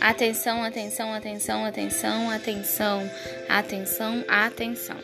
Atenção, atenção, atenção, atenção, atenção, atenção, atenção.